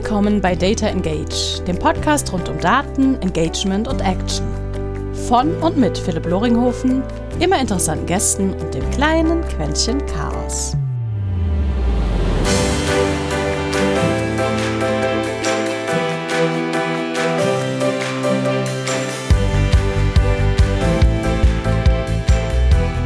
Willkommen bei Data Engage, dem Podcast rund um Daten, Engagement und Action. Von und mit Philipp Loringhofen, immer interessanten Gästen und dem kleinen Quäntchen Chaos.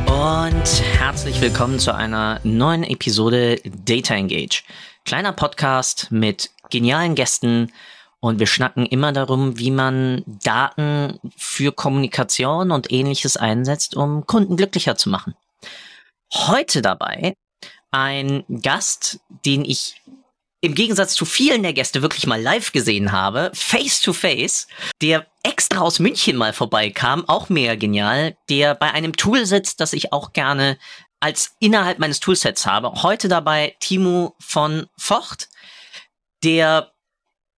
Und herzlich willkommen zu einer neuen Episode Data Engage. Kleiner Podcast mit genialen Gästen und wir schnacken immer darum, wie man Daten für Kommunikation und ähnliches einsetzt, um Kunden glücklicher zu machen. Heute dabei ein Gast, den ich im Gegensatz zu vielen der Gäste wirklich mal live gesehen habe, face to face, der extra aus München mal vorbeikam, auch mega genial, der bei einem Tool sitzt, das ich auch gerne als innerhalb meines Toolsets habe. Heute dabei Timo von Vocht, der,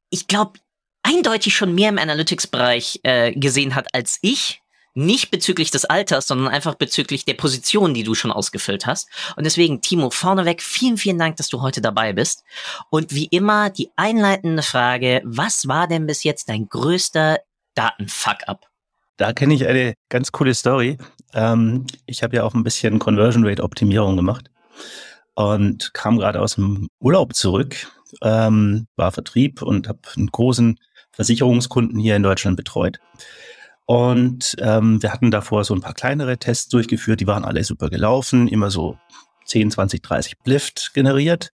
ich glaube, eindeutig schon mehr im Analytics-Bereich äh, gesehen hat als ich. Nicht bezüglich des Alters, sondern einfach bezüglich der Position, die du schon ausgefüllt hast. Und deswegen, Timo, vorneweg, vielen, vielen Dank, dass du heute dabei bist. Und wie immer die einleitende Frage, was war denn bis jetzt dein größter Datenfuck-up? Da kenne ich eine ganz coole Story. Ähm, ich habe ja auch ein bisschen Conversion Rate Optimierung gemacht und kam gerade aus dem Urlaub zurück ähm, war Vertrieb und habe einen großen Versicherungskunden hier in Deutschland betreut. Und ähm, wir hatten davor so ein paar kleinere Tests durchgeführt, die waren alle super gelaufen, immer so 10, 20, 30 Blift generiert.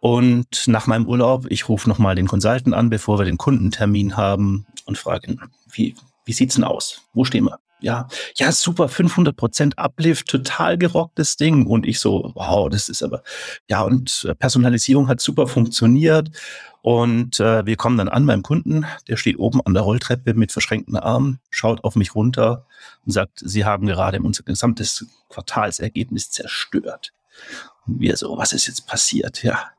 Und nach meinem Urlaub, ich rufe nochmal den Consultant an, bevor wir den Kundentermin haben und frage ihn, wie, wie sieht's denn aus? Wo stehen wir? Ja, ja, super, 500 Prozent Uplift, total gerocktes Ding. Und ich so, wow, das ist aber, ja, und äh, Personalisierung hat super funktioniert. Und äh, wir kommen dann an beim Kunden, der steht oben an der Rolltreppe mit verschränkten Armen, schaut auf mich runter und sagt, Sie haben gerade unser gesamtes Quartalsergebnis zerstört. Und wir so, was ist jetzt passiert? Ja,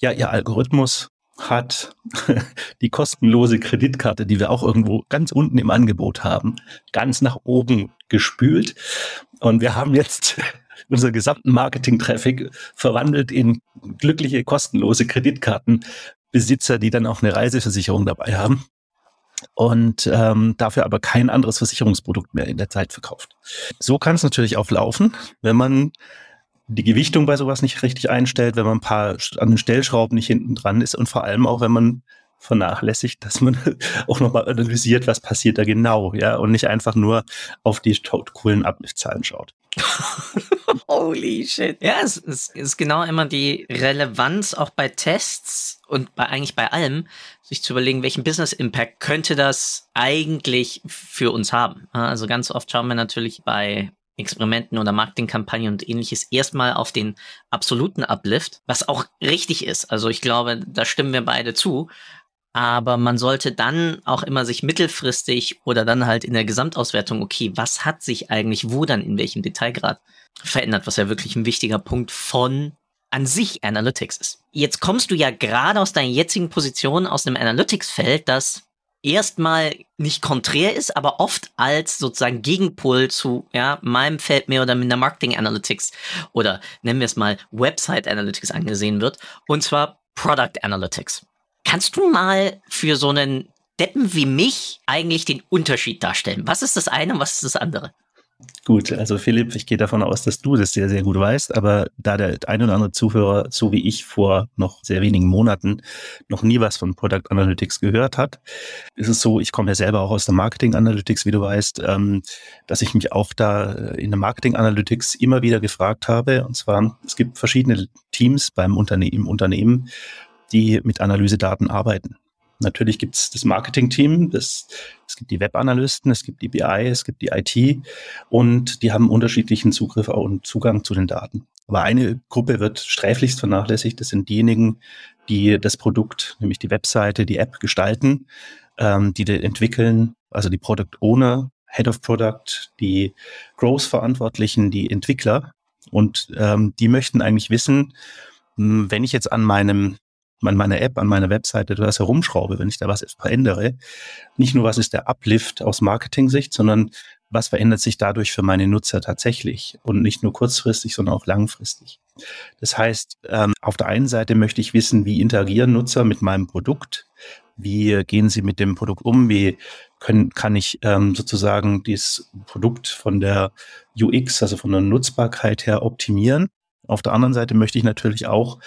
ja, Ihr Algorithmus hat die kostenlose Kreditkarte, die wir auch irgendwo ganz unten im Angebot haben, ganz nach oben gespült. Und wir haben jetzt unseren gesamten Marketing-Traffic verwandelt in glückliche kostenlose Kreditkartenbesitzer, die dann auch eine Reiseversicherung dabei haben und ähm, dafür aber kein anderes Versicherungsprodukt mehr in der Zeit verkauft. So kann es natürlich auch laufen, wenn man die Gewichtung bei sowas nicht richtig einstellt, wenn man ein paar an den Stellschrauben nicht hinten dran ist und vor allem auch, wenn man vernachlässigt, dass man auch nochmal analysiert, was passiert da genau, ja, und nicht einfach nur auf die coolen Abliftzahlen schaut. Holy shit. Ja, es, es ist genau immer die Relevanz auch bei Tests und bei eigentlich bei allem, sich zu überlegen, welchen Business Impact könnte das eigentlich für uns haben. Also ganz oft schauen wir natürlich bei Experimenten oder Marketingkampagnen und ähnliches erstmal auf den absoluten Uplift, was auch richtig ist. Also ich glaube, da stimmen wir beide zu. Aber man sollte dann auch immer sich mittelfristig oder dann halt in der Gesamtauswertung, okay, was hat sich eigentlich wo dann in welchem Detailgrad verändert, was ja wirklich ein wichtiger Punkt von an sich Analytics ist. Jetzt kommst du ja gerade aus deiner jetzigen Position aus einem Analytics-Feld, das erstmal nicht konträr ist, aber oft als sozusagen Gegenpol zu ja, meinem Feld mehr oder minder Marketing Analytics oder nennen wir es mal Website Analytics angesehen wird, und zwar Product Analytics. Kannst du mal für so einen Deppen wie mich eigentlich den Unterschied darstellen? Was ist das eine und was ist das andere? Gut, also Philipp, ich gehe davon aus, dass du das sehr, sehr gut weißt, aber da der ein oder andere Zuhörer, so wie ich vor noch sehr wenigen Monaten, noch nie was von Product Analytics gehört hat, ist es so, ich komme ja selber auch aus der Marketing Analytics, wie du weißt, ähm, dass ich mich auch da in der Marketing Analytics immer wieder gefragt habe, und zwar, es gibt verschiedene Teams beim Unterne im Unternehmen, die mit Analysedaten arbeiten. Natürlich gibt es das Marketing-Team, es gibt die Web-Analysten, es gibt die BI, es gibt die IT und die haben unterschiedlichen Zugriff und Zugang zu den Daten. Aber eine Gruppe wird sträflichst vernachlässigt, das sind diejenigen, die das Produkt, nämlich die Webseite, die App gestalten, ähm, die, entwickeln, also die Product Owner, Head of Product, die Growth-Verantwortlichen, die Entwickler. Und ähm, die möchten eigentlich wissen, hm, wenn ich jetzt an meinem an meiner App, an meiner Webseite etwas herumschraube, wenn ich da was verändere, nicht nur was ist der Uplift aus Marketing-Sicht, sondern was verändert sich dadurch für meine Nutzer tatsächlich und nicht nur kurzfristig, sondern auch langfristig. Das heißt, ähm, auf der einen Seite möchte ich wissen, wie interagieren Nutzer mit meinem Produkt? Wie gehen sie mit dem Produkt um? Wie können, kann ich ähm, sozusagen dieses Produkt von der UX, also von der Nutzbarkeit her optimieren? Auf der anderen Seite möchte ich natürlich auch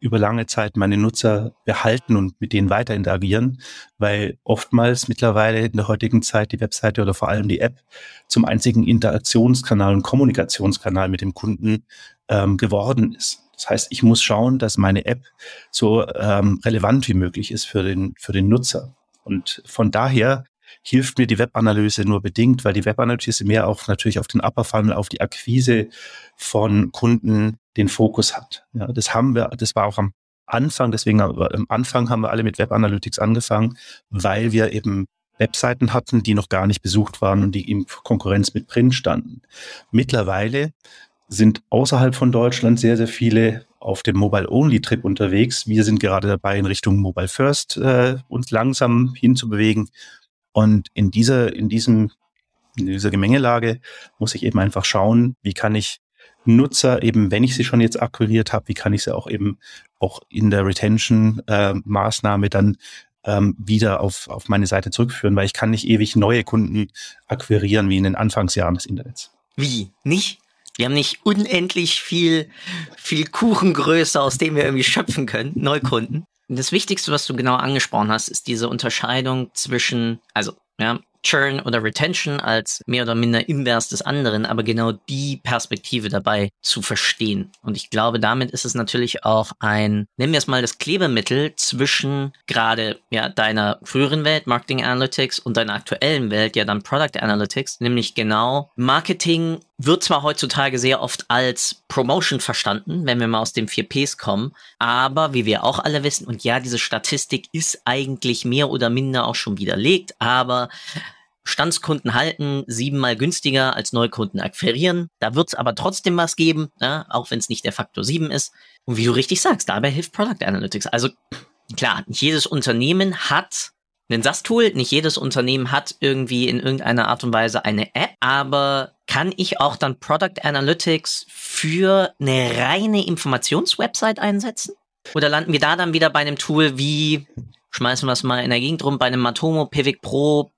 über lange Zeit meine Nutzer behalten und mit denen weiter interagieren, weil oftmals mittlerweile in der heutigen Zeit die Webseite oder vor allem die App zum einzigen Interaktionskanal und Kommunikationskanal mit dem Kunden ähm, geworden ist. Das heißt, ich muss schauen, dass meine App so ähm, relevant wie möglich ist für den, für den Nutzer. Und von daher hilft mir die Webanalyse nur bedingt, weil die Webanalyse mehr auch natürlich auf den Upper Funnel, auf die Akquise von Kunden den Fokus hat. Ja, das haben wir, das war auch am Anfang, deswegen am Anfang haben wir alle mit Web Analytics angefangen, weil wir eben Webseiten hatten, die noch gar nicht besucht waren und die in Konkurrenz mit Print standen. Mittlerweile sind außerhalb von Deutschland sehr, sehr viele auf dem Mobile-Only-Trip unterwegs. Wir sind gerade dabei, in Richtung Mobile First äh, uns langsam hinzubewegen. Und in dieser, in diesem, in dieser Gemengelage muss ich eben einfach schauen, wie kann ich Nutzer eben, wenn ich sie schon jetzt akquiriert habe, wie kann ich sie auch eben auch in der Retention-Maßnahme äh, dann ähm, wieder auf, auf meine Seite zurückführen, weil ich kann nicht ewig neue Kunden akquirieren wie in den Anfangsjahren des Internets. Wie? Nicht? Wir haben nicht unendlich viel, viel Kuchengröße, aus dem wir irgendwie schöpfen können, Neukunden. Das Wichtigste, was du genau angesprochen hast, ist diese Unterscheidung zwischen, also, ja, Churn oder Retention als mehr oder minder invers des anderen, aber genau die Perspektive dabei zu verstehen. Und ich glaube, damit ist es natürlich auch ein, nennen wir es mal das Klebemittel zwischen gerade ja deiner früheren Welt, Marketing Analytics, und deiner aktuellen Welt, ja dann Product Analytics, nämlich genau Marketing wird zwar heutzutage sehr oft als Promotion verstanden, wenn wir mal aus dem 4Ps kommen, aber wie wir auch alle wissen, und ja, diese Statistik ist eigentlich mehr oder minder auch schon widerlegt, aber Bestandskunden halten siebenmal günstiger als Neukunden akquirieren. Da wird es aber trotzdem was geben, ja, auch wenn es nicht der Faktor sieben ist. Und wie du richtig sagst, dabei hilft Product Analytics. Also klar, jedes Unternehmen hat ein SaaS-Tool, nicht jedes Unternehmen hat irgendwie in irgendeiner Art und Weise eine App, aber kann ich auch dann Product Analytics für eine reine Informationswebsite einsetzen? Oder landen wir da dann wieder bei einem Tool wie, schmeißen wir es mal in der Gegend rum, bei einem Matomo, Pivik Pro,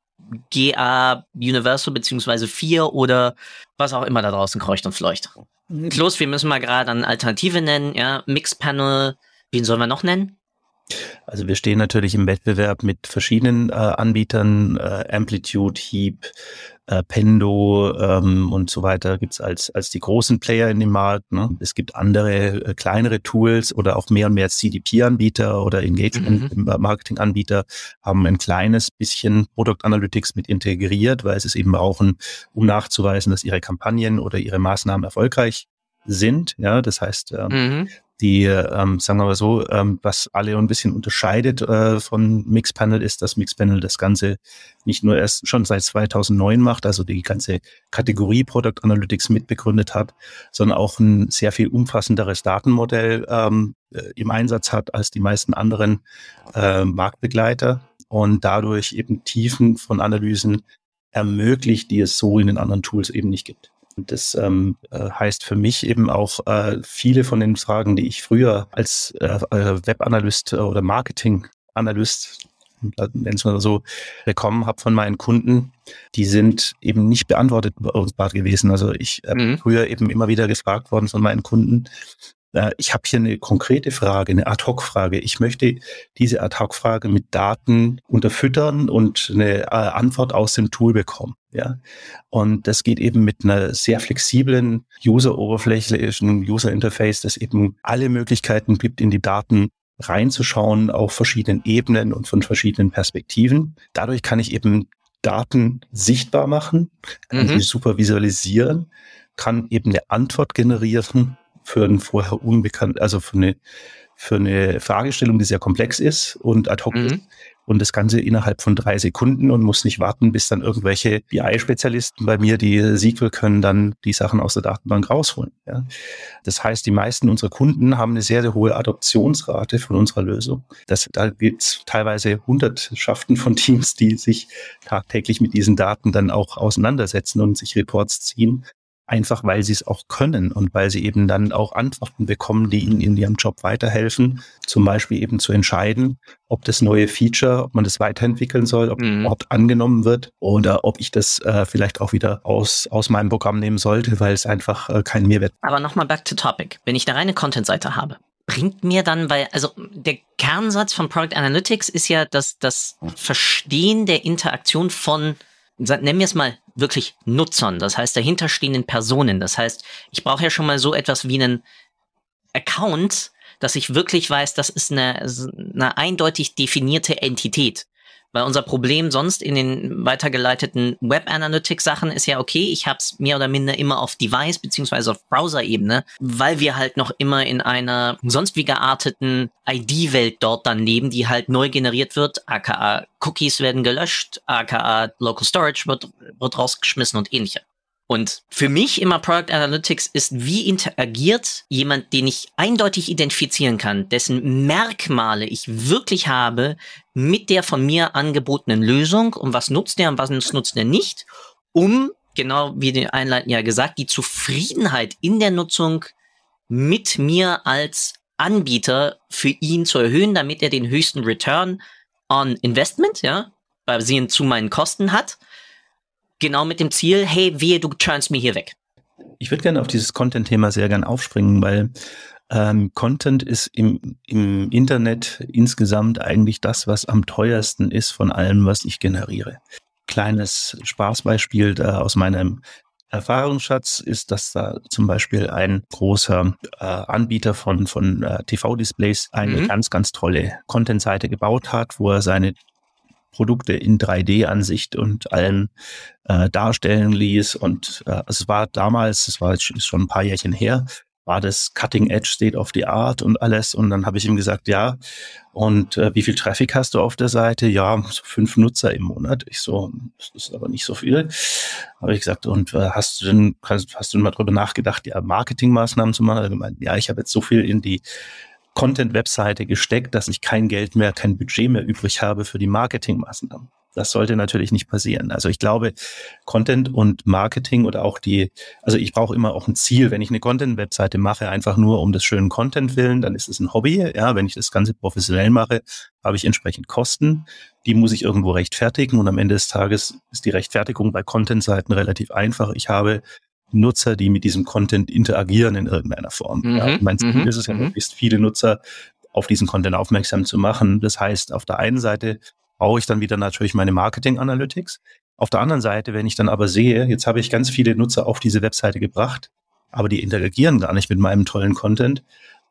GA Universal beziehungsweise 4 oder was auch immer da draußen kreucht und fleucht. Klos, wir müssen mal gerade eine Alternative nennen, ja, Mixpanel, wen sollen wir noch nennen? Also wir stehen natürlich im Wettbewerb mit verschiedenen äh, Anbietern, äh, Amplitude, Heap, äh, Pendo ähm, und so weiter gibt's als, als die großen Player in dem Markt. Ne? Es gibt andere äh, kleinere Tools oder auch mehr und mehr CDP-Anbieter oder Engagement-Marketing-Anbieter mhm. haben ein kleines bisschen Product Analytics mit integriert, weil sie es eben brauchen, um nachzuweisen, dass ihre Kampagnen oder ihre Maßnahmen erfolgreich sind. Ja, das heißt, ähm, mhm die, ähm, sagen wir mal so, ähm, was alle ein bisschen unterscheidet äh, von Mixpanel ist, dass Mixpanel das Ganze nicht nur erst schon seit 2009 macht, also die ganze Kategorie Product Analytics mitbegründet hat, sondern auch ein sehr viel umfassenderes Datenmodell ähm, äh, im Einsatz hat als die meisten anderen äh, Marktbegleiter und dadurch eben Tiefen von Analysen ermöglicht, die es so in den anderen Tools eben nicht gibt. Und das ähm, äh, heißt für mich eben auch äh, viele von den Fragen, die ich früher als äh, äh Webanalyst oder Marketinganalyst wenn es mal so bekommen habe von meinen Kunden, die sind eben nicht beantwortbar gewesen. Also ich äh, mhm. früher eben immer wieder gefragt worden von meinen Kunden, äh, ich habe hier eine konkrete Frage, eine Ad-Hoc-Frage. Ich möchte diese Ad-Hoc-Frage mit Daten unterfüttern und eine äh, Antwort aus dem Tool bekommen. Ja, und das geht eben mit einer sehr flexiblen User-oberflächlichen User-Interface, das eben alle Möglichkeiten gibt, in die Daten reinzuschauen auf verschiedenen Ebenen und von verschiedenen Perspektiven. Dadurch kann ich eben Daten sichtbar machen, kann mhm. sie super visualisieren, kann eben eine Antwort generieren für ein vorher unbekannt, also für eine, für eine Fragestellung, die sehr komplex ist und ad hoc mhm. Und das Ganze innerhalb von drei Sekunden und muss nicht warten, bis dann irgendwelche BI-Spezialisten bei mir, die SQL können, dann die Sachen aus der Datenbank rausholen. Ja. Das heißt, die meisten unserer Kunden haben eine sehr, sehr hohe Adoptionsrate von unserer Lösung. Das, da gibt es teilweise Hundertschaften von Teams, die sich tagtäglich mit diesen Daten dann auch auseinandersetzen und sich Reports ziehen einfach weil sie es auch können und weil sie eben dann auch Antworten bekommen, die ihnen in ihrem Job weiterhelfen. Zum Beispiel eben zu entscheiden, ob das neue Feature, ob man das weiterentwickeln soll, ob mhm. überhaupt angenommen wird oder ob ich das äh, vielleicht auch wieder aus, aus meinem Programm nehmen sollte, weil es einfach äh, keinen Mehrwert. Aber nochmal back to topic. Wenn ich eine reine Content-Seite habe, bringt mir dann, weil, also der Kernsatz von Product Analytics ist ja dass das Verstehen der Interaktion von nennen wir es mal wirklich Nutzern, das heißt dahinterstehenden Personen. Das heißt, ich brauche ja schon mal so etwas wie einen Account, dass ich wirklich weiß, das ist eine, eine eindeutig definierte Entität. Weil unser Problem sonst in den weitergeleiteten Web Analytics Sachen ist ja okay, ich habe es mehr oder minder immer auf Device beziehungsweise auf Browser Ebene, weil wir halt noch immer in einer sonst wie gearteten ID-Welt dort dann leben, die halt neu generiert wird, aka Cookies werden gelöscht, aka Local Storage wird, wird rausgeschmissen und ähnliche. Und für mich immer Product Analytics ist, wie interagiert jemand, den ich eindeutig identifizieren kann, dessen Merkmale ich wirklich habe mit der von mir angebotenen Lösung und was nutzt der und was nutzt der nicht, um, genau wie die Einleiten ja gesagt, die Zufriedenheit in der Nutzung mit mir als Anbieter für ihn zu erhöhen, damit er den höchsten Return on Investment, ja, basierend zu meinen Kosten hat genau mit dem Ziel, hey, wehe, du turnst mir hier weg. Ich würde gerne auf dieses Content-Thema sehr gern aufspringen, weil ähm, Content ist im, im Internet insgesamt eigentlich das, was am teuersten ist von allem, was ich generiere. Kleines Spaßbeispiel äh, aus meinem Erfahrungsschatz ist, dass da zum Beispiel ein großer äh, Anbieter von, von äh, TV-Displays eine mhm. ganz, ganz tolle Content-Seite gebaut hat, wo er seine Produkte in 3D-Ansicht und allem äh, darstellen ließ. Und äh, es war damals, es war ist schon ein paar Jährchen her, war das Cutting Edge State of the Art und alles. Und dann habe ich ihm gesagt, ja, und äh, wie viel Traffic hast du auf der Seite? Ja, so fünf Nutzer im Monat. Ich so, das ist aber nicht so viel. Habe ich gesagt, und äh, hast du denn, hast, hast du mal drüber nachgedacht, ja, Marketingmaßnahmen zu machen? Er gemeint, ja, ich habe jetzt so viel in die Content-Webseite gesteckt, dass ich kein Geld mehr, kein Budget mehr übrig habe für die Marketingmaßnahmen. Das sollte natürlich nicht passieren. Also ich glaube, Content und Marketing oder auch die, also ich brauche immer auch ein Ziel. Wenn ich eine Content-Webseite mache, einfach nur um des schönen Content willen, dann ist es ein Hobby. Ja, wenn ich das Ganze professionell mache, habe ich entsprechend Kosten. Die muss ich irgendwo rechtfertigen und am Ende des Tages ist die Rechtfertigung bei Content-Seiten relativ einfach. Ich habe Nutzer, die mit diesem Content interagieren in irgendeiner Form. Mhm, ja, mein Ziel mhm, ist es ja, mhm. möglichst viele Nutzer auf diesen Content aufmerksam zu machen. Das heißt, auf der einen Seite brauche ich dann wieder natürlich meine Marketing Analytics. Auf der anderen Seite, wenn ich dann aber sehe, jetzt habe ich ganz viele Nutzer auf diese Webseite gebracht, aber die interagieren gar nicht mit meinem tollen Content,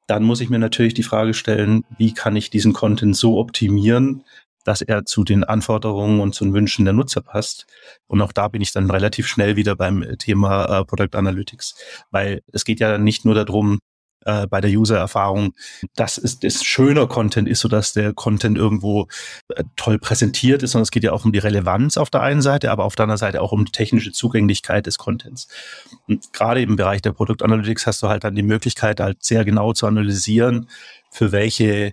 dann muss ich mir natürlich die Frage stellen, wie kann ich diesen Content so optimieren, dass er zu den Anforderungen und zu den Wünschen der Nutzer passt. Und auch da bin ich dann relativ schnell wieder beim Thema äh, Product Analytics, weil es geht ja nicht nur darum, äh, bei der User-Erfahrung, dass es das schöner Content ist, sodass der Content irgendwo äh, toll präsentiert ist, sondern es geht ja auch um die Relevanz auf der einen Seite, aber auf der anderen Seite auch um die technische Zugänglichkeit des Contents. Und gerade im Bereich der Product Analytics hast du halt dann die Möglichkeit, halt sehr genau zu analysieren, für welche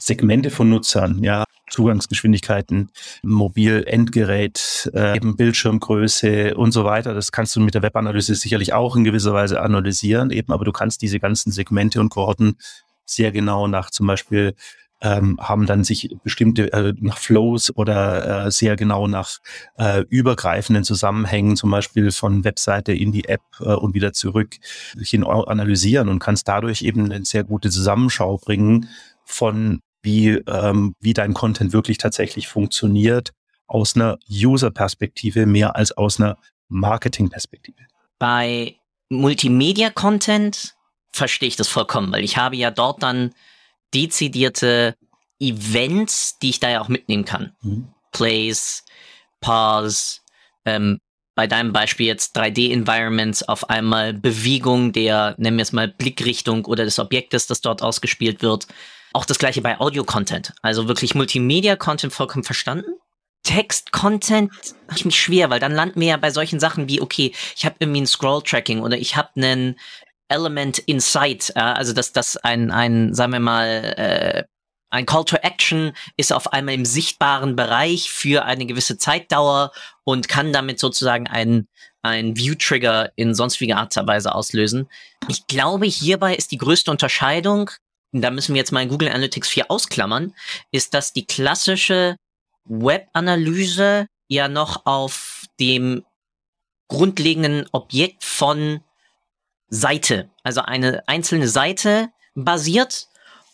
Segmente von Nutzern, ja, Zugangsgeschwindigkeiten, Mobil, Endgerät, äh, eben Bildschirmgröße und so weiter. Das kannst du mit der Webanalyse sicherlich auch in gewisser Weise analysieren, eben, aber du kannst diese ganzen Segmente und Kohorten sehr genau nach zum Beispiel ähm, haben dann sich bestimmte äh, nach Flows oder äh, sehr genau nach äh, übergreifenden Zusammenhängen, zum Beispiel von Webseite in die App äh, und wieder zurück, hin analysieren und kannst dadurch eben eine sehr gute Zusammenschau bringen von wie, ähm, wie dein Content wirklich tatsächlich funktioniert aus einer User-Perspektive mehr als aus einer Marketing-Perspektive. Bei Multimedia-Content verstehe ich das vollkommen, weil ich habe ja dort dann dezidierte Events, die ich da ja auch mitnehmen kann. Mhm. Plays, Pause, ähm, bei deinem Beispiel jetzt 3D-Environments auf einmal Bewegung der, nennen wir es mal, Blickrichtung oder des Objektes, das dort ausgespielt wird. Auch das gleiche bei Audio-Content. Also wirklich Multimedia-Content vollkommen verstanden. Text-Content habe ich mich schwer, weil dann landen wir ja bei solchen Sachen wie, okay, ich habe irgendwie ein Scroll-Tracking oder ich habe einen Element Insight, äh, also dass das ein, ein, sagen wir mal, äh, ein Call to Action ist auf einmal im sichtbaren Bereich für eine gewisse Zeitdauer und kann damit sozusagen einen, ein View-Trigger in sonstiger Art und Weise auslösen. Ich glaube, hierbei ist die größte Unterscheidung, da müssen wir jetzt mal in Google Analytics 4 ausklammern, ist, dass die klassische Web-Analyse ja noch auf dem grundlegenden Objekt von Seite, also eine einzelne Seite basiert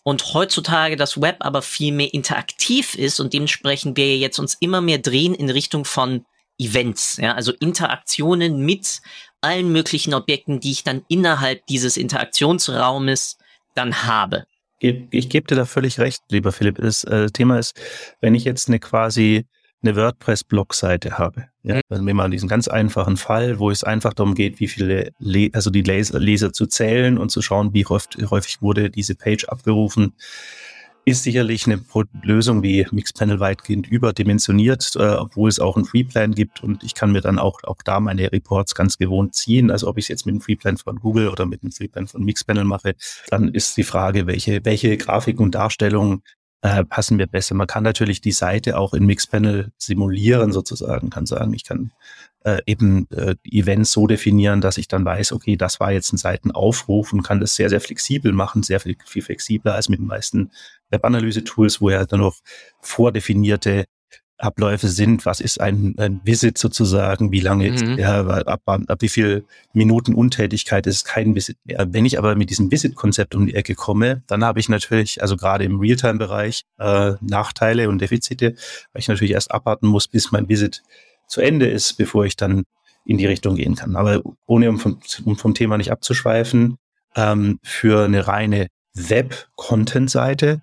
und heutzutage das Web aber viel mehr interaktiv ist und dementsprechend wir jetzt uns immer mehr drehen in Richtung von Events, ja, also Interaktionen mit allen möglichen Objekten, die ich dann innerhalb dieses Interaktionsraumes dann habe. Ich, ich gebe dir da völlig recht, lieber Philipp. Das äh, Thema ist, wenn ich jetzt eine quasi eine WordPress-Blog-Seite habe. Ja, mhm. also nehmen wir mal diesen ganz einfachen Fall, wo es einfach darum geht, wie viele, Le also die Leser, Leser zu zählen und zu schauen, wie häufig, häufig wurde diese Page abgerufen ist sicherlich eine Lösung wie Mixpanel weitgehend überdimensioniert, äh, obwohl es auch einen Freeplan gibt und ich kann mir dann auch, auch da meine Reports ganz gewohnt ziehen. Also ob ich es jetzt mit einem Freeplan von Google oder mit einem Freeplan von Mixpanel mache, dann ist die Frage, welche, welche Grafiken und Darstellungen äh, passen mir besser. Man kann natürlich die Seite auch in Mixpanel simulieren sozusagen, kann sagen, ich kann äh, eben äh, Events so definieren, dass ich dann weiß, okay, das war jetzt ein Seitenaufruf und kann das sehr, sehr flexibel machen, sehr viel, viel flexibler als mit den meisten Webanalyse-Tools, wo ja dann noch vordefinierte Abläufe sind, was ist ein, ein Visit sozusagen, wie lange mhm. ist der, ab, ab, wie viel Minuten Untätigkeit ist kein Visit mehr. Wenn ich aber mit diesem Visit-Konzept um die Ecke komme, dann habe ich natürlich, also gerade im Realtime-Bereich, äh, Nachteile und Defizite, weil ich natürlich erst abwarten muss, bis mein Visit zu Ende ist, bevor ich dann in die Richtung gehen kann. Aber ohne um vom, um vom Thema nicht abzuschweifen, ähm, für eine reine Web-Content-Seite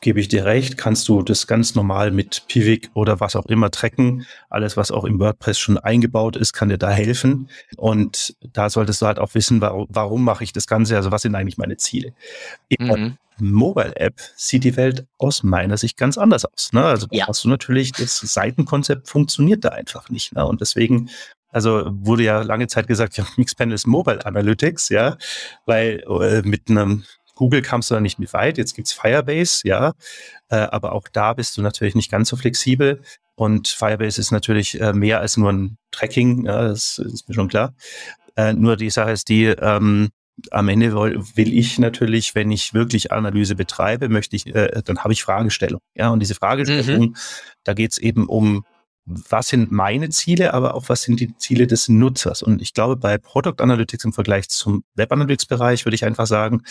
gebe ich dir recht, kannst du das ganz normal mit Pivik oder was auch immer tracken. Alles, was auch im WordPress schon eingebaut ist, kann dir da helfen. Und da solltest du halt auch wissen, warum, warum mache ich das Ganze, also was sind eigentlich meine Ziele. Mhm. Mobile-App sieht die Welt aus meiner Sicht ganz anders aus. Ne? Also ja. hast du natürlich, das Seitenkonzept funktioniert da einfach nicht. Ne? Und deswegen, also wurde ja lange Zeit gesagt, ja, Mixpanel ist Mobile Analytics, ja, weil äh, mit einem Google kamst du da nicht mit weit. Jetzt gibt's Firebase, ja, äh, aber auch da bist du natürlich nicht ganz so flexibel. Und Firebase ist natürlich äh, mehr als nur ein Tracking, ja, das ist mir schon klar. Äh, nur die Sache ist die, ähm, am Ende will ich natürlich, wenn ich wirklich Analyse betreibe, möchte ich, äh, dann habe ich Fragestellung. Ja, und diese Fragestellung, mhm. da geht's eben um, was sind meine Ziele, aber auch was sind die Ziele des Nutzers. Und ich glaube, bei Product Analytics im Vergleich zum Web Analytics Bereich würde ich einfach sagen,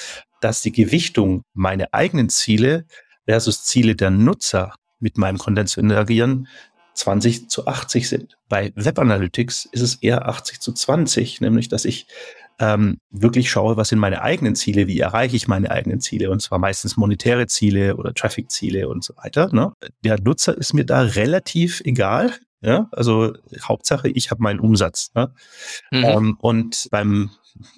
dass die Gewichtung meine eigenen Ziele versus Ziele der Nutzer mit meinem Content zu interagieren 20 zu 80 sind. Bei Web Analytics ist es eher 80 zu 20, nämlich dass ich ähm, wirklich schaue, was sind meine eigenen Ziele, wie erreiche ich meine eigenen Ziele, und zwar meistens monetäre Ziele oder Traffic-Ziele und so weiter. Ne? Der Nutzer ist mir da relativ egal. Ja, also Hauptsache, ich habe meinen Umsatz. Ne? Mhm. Ähm, und beim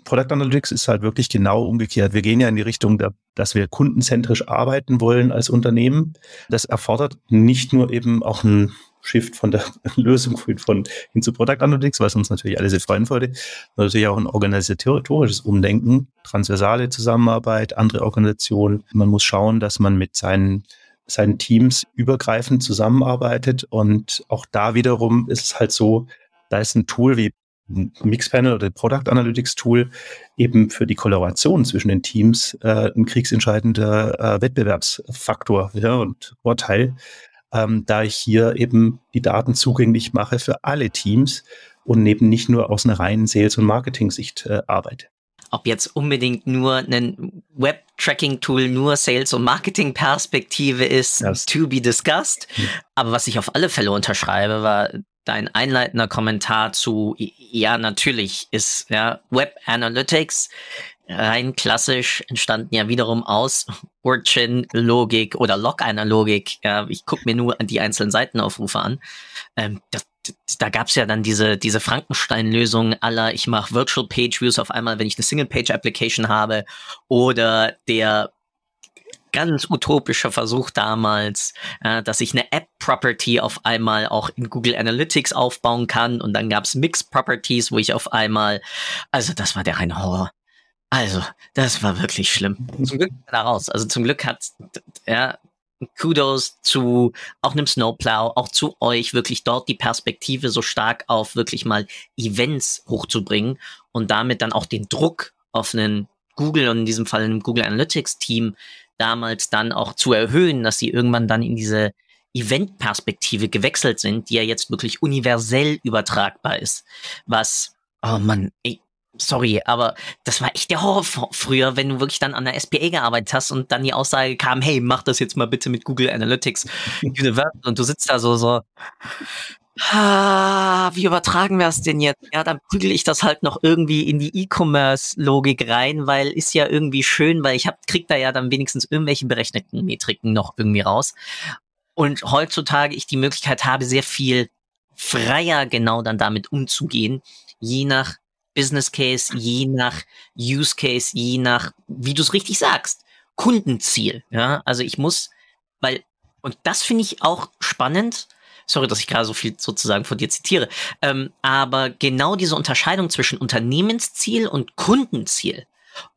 Product Analytics ist halt wirklich genau umgekehrt. Wir gehen ja in die Richtung, dass wir kundenzentrisch arbeiten wollen als Unternehmen. Das erfordert nicht nur eben auch ein Shift von der Lösung von, hin zu Product Analytics, was uns natürlich alle sehr freuen würde. Natürlich auch ein organisatorisches Umdenken, transversale Zusammenarbeit, andere Organisationen. Man muss schauen, dass man mit seinen seinen Teams übergreifend zusammenarbeitet und auch da wiederum ist es halt so, da ist ein Tool wie Mixpanel oder Product Analytics Tool eben für die Kollaboration zwischen den Teams äh, ein kriegsentscheidender äh, Wettbewerbsfaktor ja, und Vorteil, ähm, da ich hier eben die Daten zugänglich mache für alle Teams und eben nicht nur aus einer reinen Sales- und Marketing-Sicht äh, arbeite. Ob jetzt unbedingt nur ein Web-Tracking-Tool nur Sales- und Marketing-Perspektive ist, yes. to be discussed. Aber was ich auf alle Fälle unterschreibe, war dein einleitender Kommentar zu, ja, natürlich ist ja Web Analytics rein klassisch entstanden ja wiederum aus Origin-Logik oder Log-Einer-Logik. Ja, ich gucke mir nur die einzelnen Seitenaufrufe an. Ähm, das, da gab's ja dann diese, diese Frankenstein-Lösung aller, ich mache Virtual Page Views auf einmal, wenn ich eine Single-Page-Application habe, oder der ganz utopischer Versuch damals, äh, dass ich eine App-Property auf einmal auch in Google Analytics aufbauen kann und dann gab's Mix-Properties, wo ich auf einmal, also das war der reine Horror. Also, das war wirklich schlimm. Zum Glück da raus. Also zum Glück hat, ja, Kudos zu auch einem Snowplow, auch zu euch, wirklich dort die Perspektive so stark auf wirklich mal Events hochzubringen und damit dann auch den Druck auf einen Google und in diesem Fall einem Google Analytics Team damals dann auch zu erhöhen, dass sie irgendwann dann in diese Event-Perspektive gewechselt sind, die ja jetzt wirklich universell übertragbar ist. Was, oh man, ey, sorry, aber das war echt der Horror früher, wenn du wirklich dann an der SPA gearbeitet hast und dann die Aussage kam, hey, mach das jetzt mal bitte mit Google Analytics Universal und du sitzt da so, so, ah, wie übertragen wir es denn jetzt? Ja, dann prügel ich das halt noch irgendwie in die E-Commerce-Logik rein, weil ist ja irgendwie schön, weil ich hab, krieg da ja dann wenigstens irgendwelche berechneten Metriken noch irgendwie raus. Und heutzutage ich die Möglichkeit habe, sehr viel freier genau dann damit umzugehen, je nach Business Case, je nach Use Case, je nach, wie du es richtig sagst, Kundenziel. Ja, also ich muss, weil, und das finde ich auch spannend, Sorry, dass ich gerade so viel sozusagen von dir zitiere. Ähm, aber genau diese Unterscheidung zwischen Unternehmensziel und Kundenziel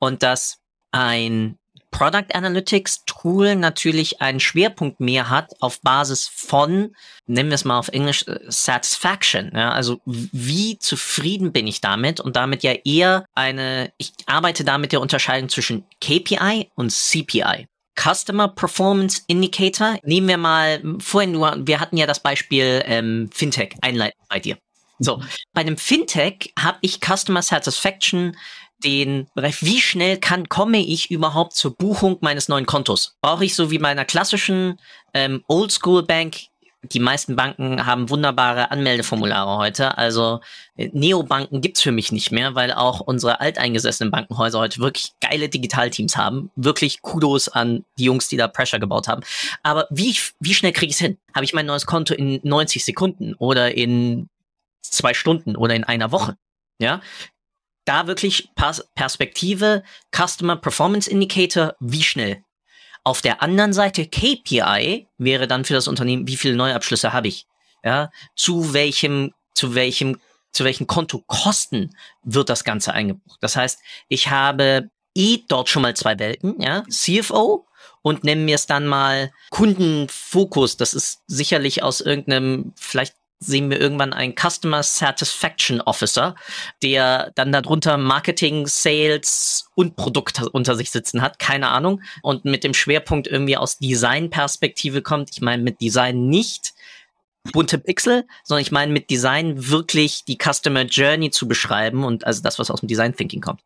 und dass ein Product Analytics Tool natürlich einen Schwerpunkt mehr hat auf Basis von, nennen wir es mal auf Englisch, äh, Satisfaction. Ja, also wie zufrieden bin ich damit und damit ja eher eine, ich arbeite da mit der Unterscheidung zwischen KPI und CPI. Customer Performance Indicator. Nehmen wir mal, vorhin nur, wir hatten ja das Beispiel ähm, Fintech einleiten bei dir. So, bei einem Fintech habe ich Customer Satisfaction den Bereich, wie schnell kann, komme ich überhaupt zur Buchung meines neuen Kontos? Brauche ich so wie bei einer klassischen ähm, Oldschool Bank die meisten Banken haben wunderbare Anmeldeformulare heute. Also äh, Neobanken gibt's für mich nicht mehr, weil auch unsere alteingesessenen Bankenhäuser heute wirklich geile Digitalteams haben. Wirklich Kudos an die Jungs, die da Pressure gebaut haben. Aber wie, wie schnell kriege ich hin? Habe ich mein neues Konto in 90 Sekunden oder in zwei Stunden oder in einer Woche? Ja, da wirklich Perspektive, Customer Performance Indicator, wie schnell auf der anderen Seite KPI wäre dann für das Unternehmen, wie viele Neuabschlüsse habe ich? Ja, zu welchem, zu welchem, zu welchen Kontokosten wird das Ganze eingebucht? Das heißt, ich habe eh dort schon mal zwei Welten, ja, CFO und nennen wir es dann mal Kundenfokus. Das ist sicherlich aus irgendeinem vielleicht sehen wir irgendwann einen Customer Satisfaction Officer, der dann darunter Marketing, Sales und Produkt unter sich sitzen hat, keine Ahnung, und mit dem Schwerpunkt irgendwie aus Design-Perspektive kommt. Ich meine mit Design nicht bunte Pixel, sondern ich meine mit Design wirklich die Customer Journey zu beschreiben und also das, was aus dem Design Thinking kommt.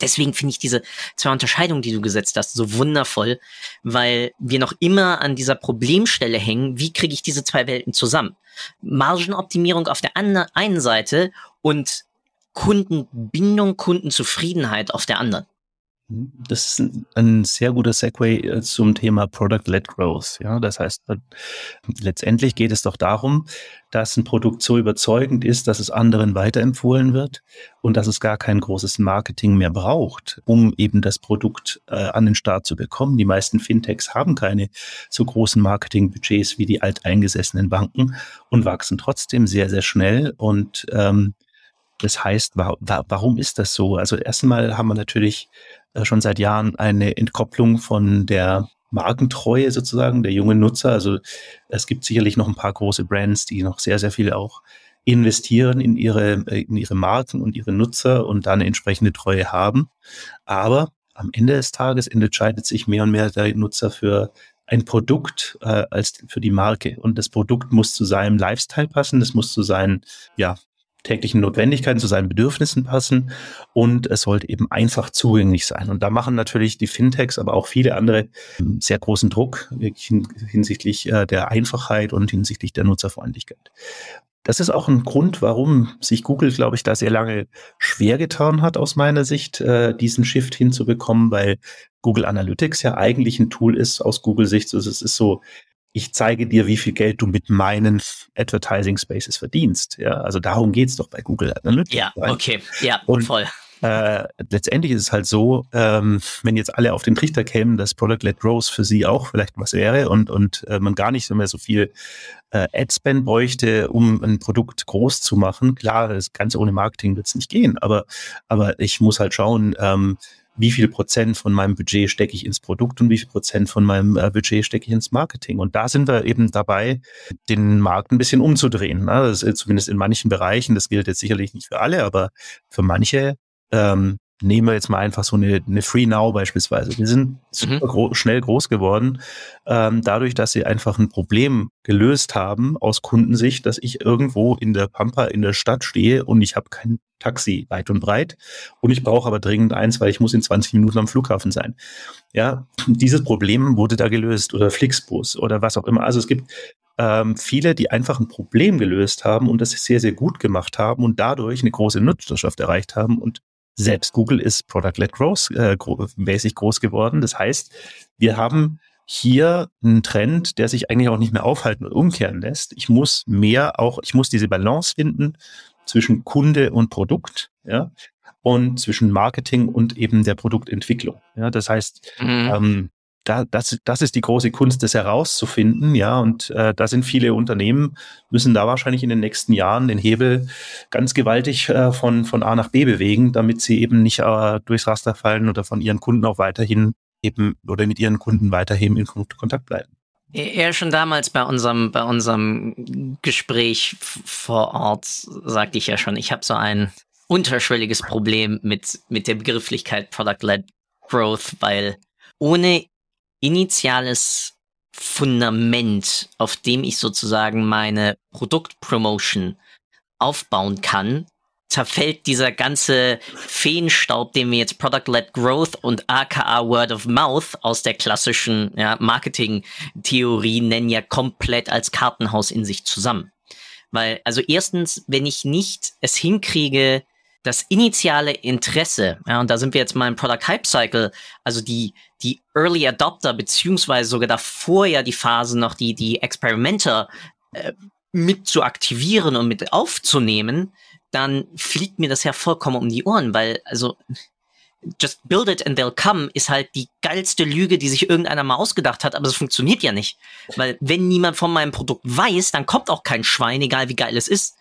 Deswegen finde ich diese zwei Unterscheidungen, die du gesetzt hast, so wundervoll, weil wir noch immer an dieser Problemstelle hängen, wie kriege ich diese zwei Welten zusammen? Margenoptimierung auf der einen Seite und Kundenbindung, Kundenzufriedenheit auf der anderen. Das ist ein, ein sehr guter Segway äh, zum Thema Product-led Growth. Ja, das heißt, letztendlich geht es doch darum, dass ein Produkt so überzeugend ist, dass es anderen weiterempfohlen wird und dass es gar kein großes Marketing mehr braucht, um eben das Produkt äh, an den Start zu bekommen. Die meisten Fintechs haben keine so großen Marketingbudgets wie die alteingesessenen Banken und wachsen trotzdem sehr, sehr schnell und ähm, das heißt, warum ist das so? Also erstmal haben wir natürlich äh, schon seit Jahren eine Entkopplung von der Markentreue sozusagen der jungen Nutzer. Also es gibt sicherlich noch ein paar große Brands, die noch sehr, sehr viel auch investieren in ihre, äh, in ihre Marken und ihre Nutzer und da eine entsprechende Treue haben. Aber am Ende des Tages entscheidet sich mehr und mehr der Nutzer für ein Produkt äh, als für die Marke. Und das Produkt muss zu seinem Lifestyle passen, das muss zu seinen ja, täglichen Notwendigkeiten, zu seinen Bedürfnissen passen und es sollte eben einfach zugänglich sein. Und da machen natürlich die Fintechs, aber auch viele andere ähm, sehr großen Druck hinsichtlich äh, der Einfachheit und hinsichtlich der Nutzerfreundlichkeit. Das ist auch ein Grund, warum sich Google, glaube ich, da sehr lange schwer getan hat, aus meiner Sicht, äh, diesen Shift hinzubekommen, weil Google Analytics ja eigentlich ein Tool ist aus Google-Sicht. Also es ist so ich zeige dir, wie viel Geld du mit meinen Advertising Spaces verdienst. Ja, also darum geht's doch bei Google Analytics. Ja, okay, ja, und, voll. Äh, letztendlich ist es halt so, ähm, wenn jetzt alle auf den Trichter kämen, dass Product-led Growth für sie auch vielleicht was wäre und, und äh, man gar nicht mehr so viel äh, Ad-Spend bräuchte, um ein Produkt groß zu machen. Klar, das Ganze ohne Marketing wird's nicht gehen, aber, aber ich muss halt schauen, ähm, wie viel Prozent von meinem Budget stecke ich ins Produkt und wie viel Prozent von meinem äh, Budget stecke ich ins Marketing. Und da sind wir eben dabei, den Markt ein bisschen umzudrehen. Ne? Zumindest in manchen Bereichen, das gilt jetzt sicherlich nicht für alle, aber für manche ähm, nehmen wir jetzt mal einfach so eine, eine Free Now beispielsweise. Wir sind super mhm. gro schnell groß geworden, ähm, dadurch, dass sie einfach ein Problem gelöst haben aus Kundensicht, dass ich irgendwo in der Pampa in der Stadt stehe und ich habe kein Taxi weit und breit und ich brauche aber dringend eins, weil ich muss in 20 Minuten am Flughafen sein. Ja, dieses Problem wurde da gelöst oder Flixbus oder was auch immer. Also es gibt ähm, viele, die einfach ein Problem gelöst haben und das sehr, sehr gut gemacht haben und dadurch eine große Nutzerschaft erreicht haben und selbst Google ist Product-led Growth äh, mäßig groß geworden. Das heißt, wir haben hier einen Trend, der sich eigentlich auch nicht mehr aufhalten und umkehren lässt. Ich muss mehr auch, ich muss diese Balance finden zwischen Kunde und Produkt, ja, und zwischen Marketing und eben der Produktentwicklung. Ja, das heißt, mhm. ähm, da, das, das ist die große Kunst, das herauszufinden, ja. Und äh, da sind viele Unternehmen, müssen da wahrscheinlich in den nächsten Jahren den Hebel ganz gewaltig äh, von, von A nach B bewegen, damit sie eben nicht äh, durchs Raster fallen oder von ihren Kunden auch weiterhin eben oder mit ihren Kunden weiterhin in Kontakt bleiben. Ja, schon damals bei unserem, bei unserem Gespräch vor Ort sagte ich ja schon, ich habe so ein unterschwelliges Problem mit, mit der Begrifflichkeit Product-led Growth, weil ohne initiales Fundament, auf dem ich sozusagen meine Produktpromotion aufbauen kann, zerfällt dieser ganze Feenstaub, den wir jetzt Product-led Growth und aka Word of Mouth aus der klassischen ja, Marketing-Theorie nennen, ja komplett als Kartenhaus in sich zusammen. Weil, also erstens, wenn ich nicht es hinkriege, das initiale Interesse, ja, und da sind wir jetzt mal im Product Hype Cycle, also die, die Early Adopter, beziehungsweise sogar davor ja die Phase noch, die, die Experimenter äh, mit zu aktivieren und mit aufzunehmen, dann fliegt mir das ja vollkommen um die Ohren, weil, also, just build it and they'll come ist halt die geilste Lüge, die sich irgendeiner mal ausgedacht hat, aber es funktioniert ja nicht. Weil wenn niemand von meinem Produkt weiß, dann kommt auch kein Schwein, egal wie geil es ist.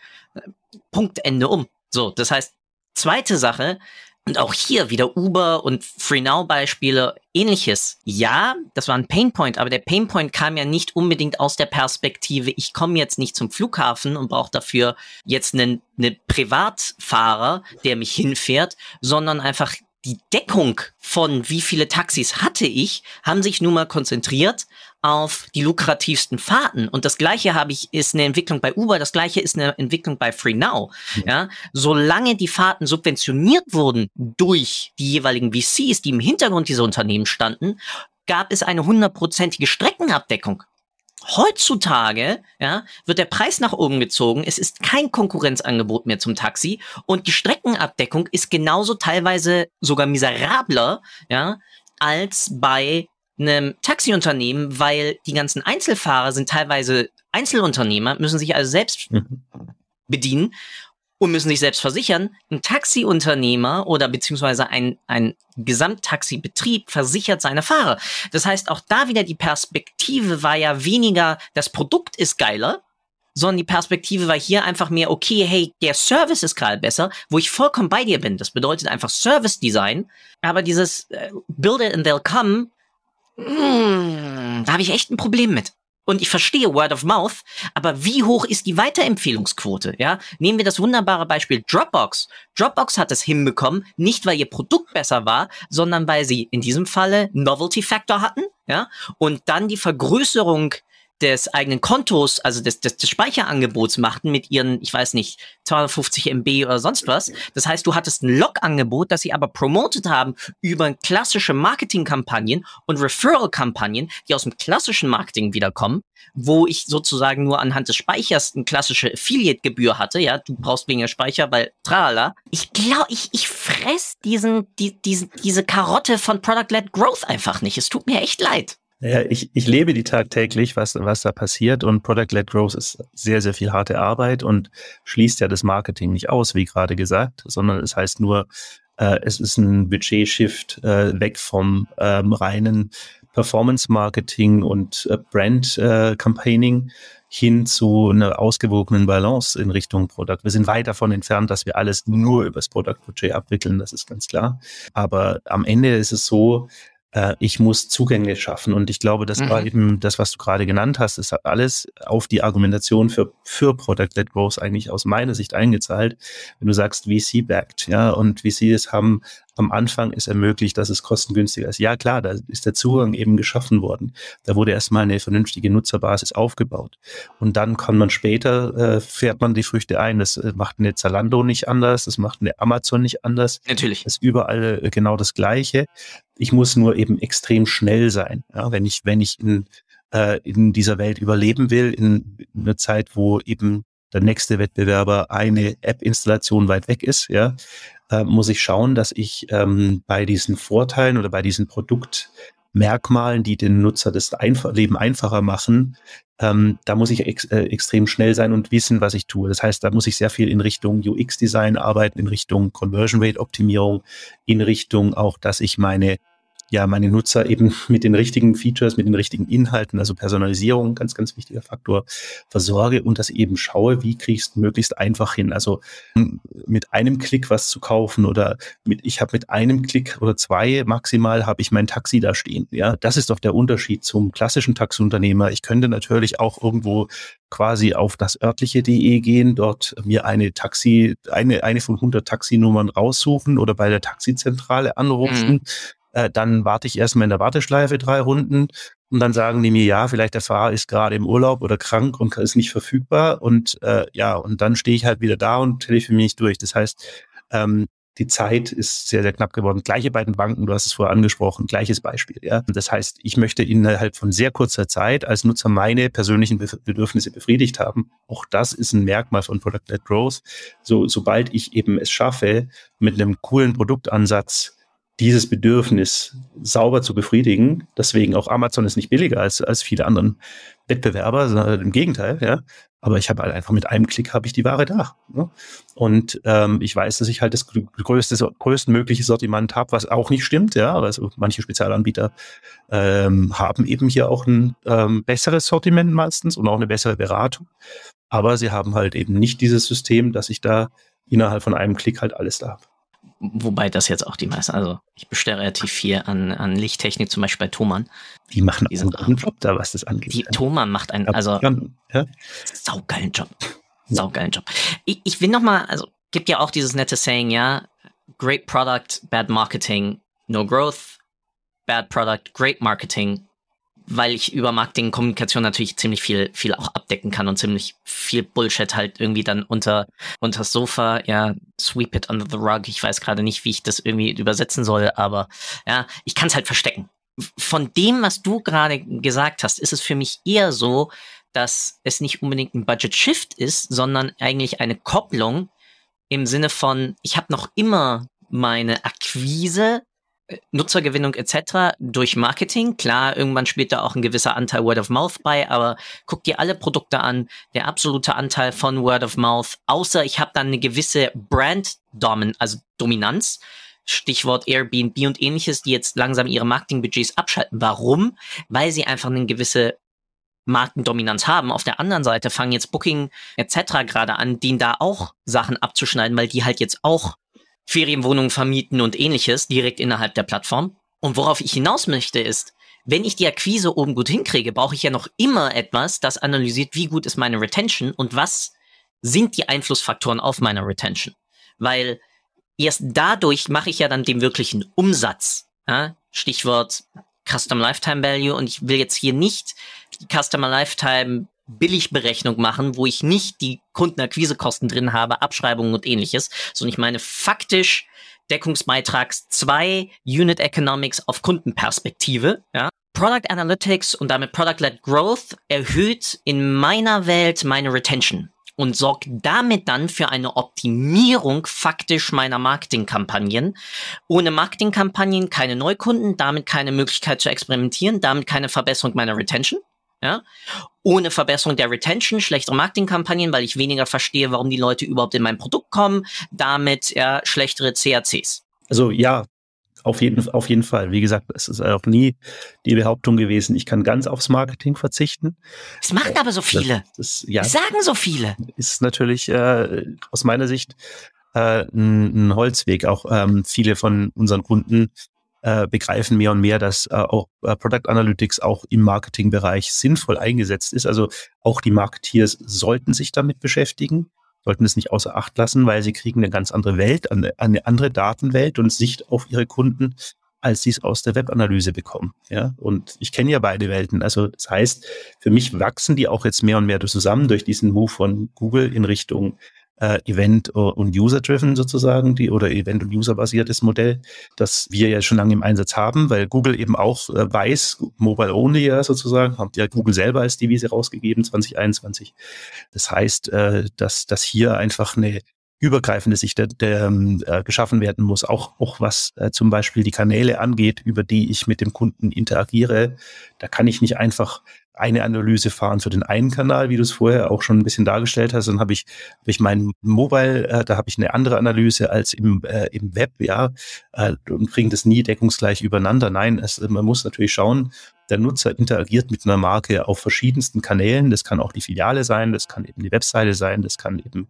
Punkt, Ende um. So, das heißt, Zweite Sache, und auch hier wieder Uber und FreeNow Beispiele, ähnliches. Ja, das war ein Painpoint, aber der Painpoint kam ja nicht unbedingt aus der Perspektive, ich komme jetzt nicht zum Flughafen und brauche dafür jetzt einen, einen Privatfahrer, der mich hinfährt, sondern einfach die Deckung von wie viele Taxis hatte ich, haben sich nun mal konzentriert auf die lukrativsten Fahrten. Und das gleiche habe ich, ist eine Entwicklung bei Uber, das gleiche ist eine Entwicklung bei FreeNow. Ja, solange die Fahrten subventioniert wurden durch die jeweiligen VCs, die im Hintergrund dieser Unternehmen standen, gab es eine hundertprozentige Streckenabdeckung. Heutzutage ja, wird der Preis nach oben gezogen. Es ist kein Konkurrenzangebot mehr zum Taxi und die Streckenabdeckung ist genauso teilweise sogar miserabler ja, als bei einem Taxiunternehmen, weil die ganzen Einzelfahrer sind teilweise Einzelunternehmer, müssen sich also selbst mhm. bedienen und müssen sich selbst versichern. Ein Taxiunternehmer oder beziehungsweise ein, ein Gesamttaxibetrieb versichert seine Fahrer. Das heißt, auch da wieder die Perspektive war ja weniger, das Produkt ist geiler, sondern die Perspektive war hier einfach mehr, okay, hey, der Service ist gerade besser, wo ich vollkommen bei dir bin. Das bedeutet einfach Service Design. Aber dieses äh, Build it and they'll come hm, da habe ich echt ein Problem mit. Und ich verstehe Word of Mouth, aber wie hoch ist die Weiterempfehlungsquote? Ja, nehmen wir das wunderbare Beispiel Dropbox. Dropbox hat es hinbekommen, nicht weil ihr Produkt besser war, sondern weil sie in diesem Falle Novelty Factor hatten, ja, und dann die Vergrößerung des eigenen Kontos, also des, des, des Speicherangebots machten mit ihren, ich weiß nicht, 250 MB oder sonst was. Das heißt, du hattest ein Log-Angebot, das sie aber promotet haben über klassische Marketingkampagnen und Referral-Kampagnen, die aus dem klassischen Marketing wiederkommen, wo ich sozusagen nur anhand des Speichers eine klassische Affiliate-Gebühr hatte. Ja, du brauchst weniger Speicher, weil tralala. Ich glaube, ich, ich fress diesen, die, diesen, diese Karotte von Product-led Growth einfach nicht. Es tut mir echt leid. Ja, ich, ich lebe die tagtäglich, was, was da passiert und Product-led Growth ist sehr, sehr viel harte Arbeit und schließt ja das Marketing nicht aus, wie gerade gesagt, sondern es heißt nur, äh, es ist ein Budget-Shift äh, weg vom ähm, reinen Performance Marketing und äh, Brand äh, hin zu einer ausgewogenen Balance in Richtung Product. Wir sind weit davon entfernt, dass wir alles nur übers Product Budget abwickeln, das ist ganz klar. Aber am Ende ist es so, äh, ich muss Zugänge schaffen. Und ich glaube, das mhm. war eben das, was du gerade genannt hast, ist alles auf die Argumentation für, für Product-led Growth eigentlich aus meiner Sicht eingezahlt. Wenn du sagst VC-backed, ja, und VCs haben am Anfang es ermöglicht, dass es kostengünstiger ist. Ja, klar, da ist der Zugang eben geschaffen worden. Da wurde erstmal eine vernünftige Nutzerbasis aufgebaut. Und dann kann man später, äh, fährt man die Früchte ein. Das äh, macht eine Zalando nicht anders, das macht eine Amazon nicht anders. Natürlich. Das ist überall äh, genau das Gleiche. Ich muss nur eben extrem schnell sein. Ja, wenn ich, wenn ich in, äh, in dieser Welt überleben will, in einer Zeit, wo eben der nächste Wettbewerber eine App-Installation weit weg ist, ja, äh, muss ich schauen, dass ich ähm, bei diesen Vorteilen oder bei diesen Produktmerkmalen, die den Nutzer das Einf Leben einfacher machen, ähm, da muss ich ex äh, extrem schnell sein und wissen, was ich tue. Das heißt, da muss ich sehr viel in Richtung UX-Design arbeiten, in Richtung Conversion Rate-Optimierung, in Richtung auch, dass ich meine ja meine Nutzer eben mit den richtigen Features, mit den richtigen Inhalten, also Personalisierung, ganz, ganz wichtiger Faktor, versorge und das eben schaue, wie kriegst du möglichst einfach hin. Also mit einem Klick was zu kaufen oder mit, ich habe mit einem Klick oder zwei maximal habe ich mein Taxi da stehen. Ja, das ist doch der Unterschied zum klassischen Taxiunternehmer. Ich könnte natürlich auch irgendwo quasi auf das örtliche.de gehen, dort mir eine Taxi, eine, eine von 100 Taxinummern raussuchen oder bei der Taxizentrale anrufen. Mhm äh, dann warte ich erstmal in der Warteschleife drei Runden und dann sagen die mir, ja, vielleicht der Fahrer ist gerade im Urlaub oder krank und ist nicht verfügbar und äh, ja, und dann stehe ich halt wieder da und telefoniere mich durch. Das heißt, ähm, die Zeit ist sehr, sehr knapp geworden. Gleiche beiden Banken, du hast es vorher angesprochen, gleiches Beispiel. Ja. Das heißt, ich möchte innerhalb von sehr kurzer Zeit als Nutzer meine persönlichen Bedürfnisse befriedigt haben. Auch das ist ein Merkmal von Product-led Growth. So, sobald ich eben es schaffe, mit einem coolen Produktansatz dieses Bedürfnis sauber zu befriedigen. Deswegen auch Amazon ist nicht billiger als, als viele anderen Wettbewerber, sondern im Gegenteil, ja. Aber ich habe halt einfach mit einem Klick habe ich die Ware da. Ne? Und ähm, ich weiß, dass ich halt das größte, größtmögliche Sortiment habe, was auch nicht stimmt, ja. Also manche Spezialanbieter ähm, haben eben hier auch ein ähm, besseres Sortiment meistens und auch eine bessere Beratung. Aber sie haben halt eben nicht dieses System, dass ich da innerhalb von einem Klick halt alles da habe. Wobei das jetzt auch die meisten, also ich bestelle relativ viel an, an Lichttechnik, zum Beispiel bei Thomann. Die machen die einen guten Job da, was das angeht. Die Thomann macht einen, also ja? saugeilen Job. Saugeilen Job. Ich, ich will noch mal, also gibt ja auch dieses nette Saying, ja, great product, bad marketing, no growth, bad product, great marketing, weil ich über Marketing Kommunikation natürlich ziemlich viel, viel auch abdecken kann und ziemlich viel Bullshit halt irgendwie dann unter, unter das Sofa, ja, sweep it under the rug. Ich weiß gerade nicht, wie ich das irgendwie übersetzen soll, aber ja, ich kann es halt verstecken. Von dem, was du gerade gesagt hast, ist es für mich eher so, dass es nicht unbedingt ein Budget Shift ist, sondern eigentlich eine Kopplung im Sinne von, ich habe noch immer meine Akquise Nutzergewinnung etc. durch Marketing. Klar, irgendwann spielt da auch ein gewisser Anteil Word of Mouth bei, aber guck dir alle Produkte an. Der absolute Anteil von Word of Mouth, außer ich habe dann eine gewisse Brand Domin also Dominanz. Stichwort Airbnb und ähnliches, die jetzt langsam ihre Marketingbudgets abschalten. Warum? Weil sie einfach eine gewisse Markendominanz haben. Auf der anderen Seite fangen jetzt Booking etc. gerade an, denen da auch Sachen abzuschneiden, weil die halt jetzt auch Ferienwohnungen vermieten und ähnliches direkt innerhalb der Plattform. Und worauf ich hinaus möchte ist, wenn ich die Akquise oben gut hinkriege, brauche ich ja noch immer etwas, das analysiert, wie gut ist meine Retention und was sind die Einflussfaktoren auf meine Retention. Weil erst dadurch mache ich ja dann den wirklichen Umsatz. Ja? Stichwort Custom Lifetime Value. Und ich will jetzt hier nicht Customer Lifetime Billigberechnung machen, wo ich nicht die Kundenakquisekosten drin habe, Abschreibungen und ähnliches, sondern ich meine faktisch Deckungsbeitrags zwei Unit Economics auf Kundenperspektive, ja. Product Analytics und damit Product-led Growth erhöht in meiner Welt meine Retention und sorgt damit dann für eine Optimierung faktisch meiner Marketingkampagnen. Ohne Marketingkampagnen keine Neukunden, damit keine Möglichkeit zu experimentieren, damit keine Verbesserung meiner Retention. Ja? Ohne Verbesserung der Retention, schlechtere Marketingkampagnen, weil ich weniger verstehe, warum die Leute überhaupt in mein Produkt kommen, damit ja, schlechtere CACs. Also ja, Auf jeden, auf jeden Fall. Wie gesagt, es ist auch nie die Behauptung gewesen, ich kann ganz aufs Marketing verzichten. Es machen aber so viele. Das, das, ja, es sagen so viele. Ist natürlich äh, aus meiner Sicht äh, ein, ein Holzweg. Auch ähm, viele von unseren Kunden äh, begreifen mehr und mehr, dass äh, auch äh, Product Analytics auch im Marketingbereich sinnvoll eingesetzt ist. Also auch die Marketeers sollten sich damit beschäftigen sollten es nicht außer Acht lassen, weil sie kriegen eine ganz andere Welt, eine, eine andere Datenwelt und Sicht auf ihre Kunden, als sie es aus der Webanalyse bekommen. Ja, und ich kenne ja beide Welten. Also das heißt, für mich wachsen die auch jetzt mehr und mehr zusammen durch diesen Move von Google in Richtung äh, Event- und User-Driven sozusagen, die oder Event- und User-basiertes Modell, das wir ja schon lange im Einsatz haben, weil Google eben auch äh, weiß, Mobile Only ja sozusagen, hat ja Google selber als Devise rausgegeben 2021. Das heißt, äh, dass, dass hier einfach eine übergreifende Sicht der, der, ähm, äh, geschaffen werden muss, auch, auch was äh, zum Beispiel die Kanäle angeht, über die ich mit dem Kunden interagiere. Da kann ich nicht einfach eine Analyse fahren für den einen Kanal, wie du es vorher auch schon ein bisschen dargestellt hast. Dann habe ich, hab ich mein Mobile, äh, da habe ich eine andere Analyse als im, äh, im Web, ja, äh, und bringe das nie deckungsgleich übereinander. Nein, es, man muss natürlich schauen, der Nutzer interagiert mit einer Marke auf verschiedensten Kanälen. Das kann auch die Filiale sein, das kann eben die Webseite sein, das kann eben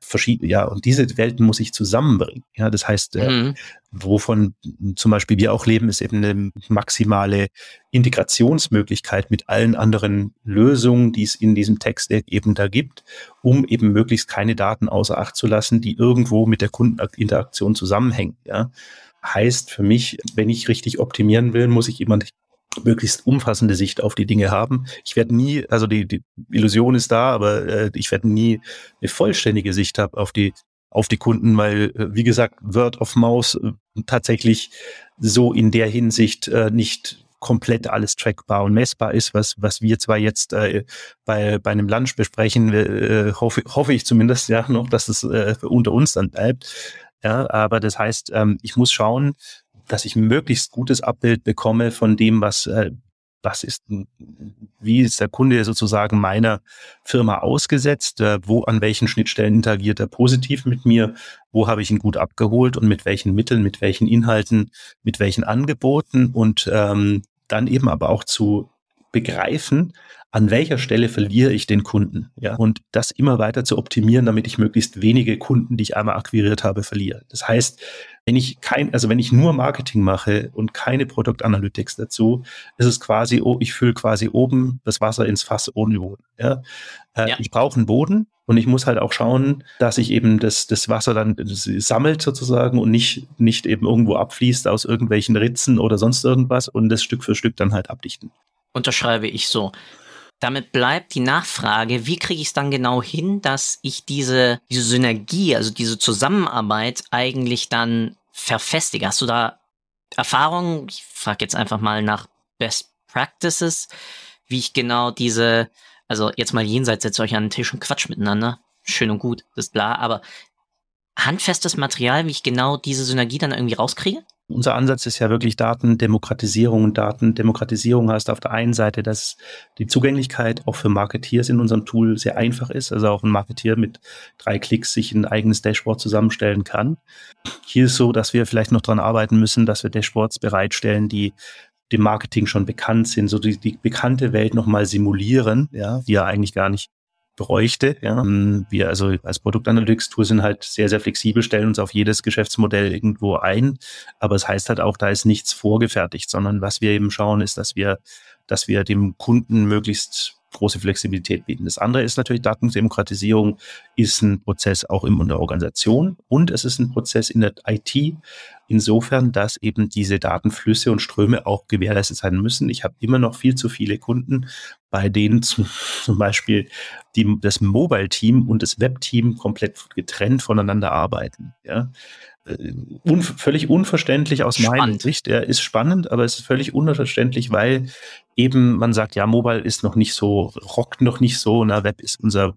verschiedene, ja, und diese Welten muss ich zusammenbringen. Ja, das heißt, äh, mhm. wovon zum Beispiel wir auch leben, ist eben eine maximale Integrationsmöglichkeit mit allen anderen Lösungen, die es in diesem Text eben da gibt, um eben möglichst keine Daten außer Acht zu lassen, die irgendwo mit der Kundeninteraktion zusammenhängen. Ja, heißt für mich, wenn ich richtig optimieren will, muss ich jemand möglichst umfassende Sicht auf die Dinge haben. Ich werde nie, also die, die Illusion ist da, aber äh, ich werde nie eine vollständige Sicht haben auf die auf die Kunden, weil äh, wie gesagt Word of Mouse äh, tatsächlich so in der Hinsicht äh, nicht komplett alles trackbar und messbar ist, was was wir zwar jetzt äh, bei bei einem Lunch besprechen, äh, hoffe hoffe ich zumindest ja noch, dass es äh, unter uns dann bleibt. Ja, aber das heißt, ähm, ich muss schauen, dass ich möglichst gutes Abbild bekomme von dem, was, äh, was ist, wie ist der Kunde sozusagen meiner Firma ausgesetzt, äh, wo an welchen Schnittstellen interagiert er positiv mit mir, wo habe ich ihn gut abgeholt und mit welchen Mitteln, mit welchen Inhalten, mit welchen Angeboten und ähm, dann eben aber auch zu begreifen, an welcher Stelle verliere ich den Kunden, ja, und das immer weiter zu optimieren, damit ich möglichst wenige Kunden, die ich einmal akquiriert habe, verliere. Das heißt, wenn ich kein, also wenn ich nur Marketing mache und keine Product Analytics dazu, ist es quasi, oh, ich fülle quasi oben das Wasser ins Fass ohne Boden. Ja? Äh, ja. Ich brauche einen Boden und ich muss halt auch schauen, dass ich eben das, das Wasser dann das sammelt sozusagen und nicht, nicht eben irgendwo abfließt aus irgendwelchen Ritzen oder sonst irgendwas und das Stück für Stück dann halt abdichten. Unterschreibe ich so. Damit bleibt die Nachfrage, wie kriege ich es dann genau hin, dass ich diese, diese Synergie, also diese Zusammenarbeit eigentlich dann verfestige? Hast du da Erfahrungen? Ich frage jetzt einfach mal nach Best Practices, wie ich genau diese, also jetzt mal jenseits, setzt euch an den Tisch und quatsch miteinander. Schön und gut, das ist klar, aber handfestes Material, wie ich genau diese Synergie dann irgendwie rauskriege? Unser Ansatz ist ja wirklich Datendemokratisierung und Datendemokratisierung heißt auf der einen Seite, dass die Zugänglichkeit auch für Marketeers in unserem Tool sehr einfach ist, also auch ein Marketeer mit drei Klicks sich ein eigenes Dashboard zusammenstellen kann. Hier ist so, dass wir vielleicht noch dran arbeiten müssen, dass wir Dashboards bereitstellen, die dem Marketing schon bekannt sind, so die, die bekannte Welt nochmal simulieren, ja, die ja eigentlich gar nicht bräuchte. Ja. Ähm, wir also als Produktanalytics-Tool sind halt sehr, sehr flexibel, stellen uns auf jedes Geschäftsmodell irgendwo ein. Aber es das heißt halt auch, da ist nichts vorgefertigt, sondern was wir eben schauen, ist, dass wir, dass wir dem Kunden möglichst große Flexibilität bieten. Das andere ist natürlich Datendemokratisierung ist ein Prozess auch in der Organisation und es ist ein Prozess in der IT, insofern, dass eben diese Datenflüsse und Ströme auch gewährleistet sein müssen. Ich habe immer noch viel zu viele Kunden, bei denen zum, zum Beispiel die, das Mobile-Team und das Web-Team komplett getrennt voneinander arbeiten. Ja? Äh, un, völlig unverständlich aus spannend. meiner Sicht. Er ist spannend, aber es ist völlig unverständlich, weil eben man sagt, ja, Mobile ist noch nicht so, rockt noch nicht so, na, Web ist unser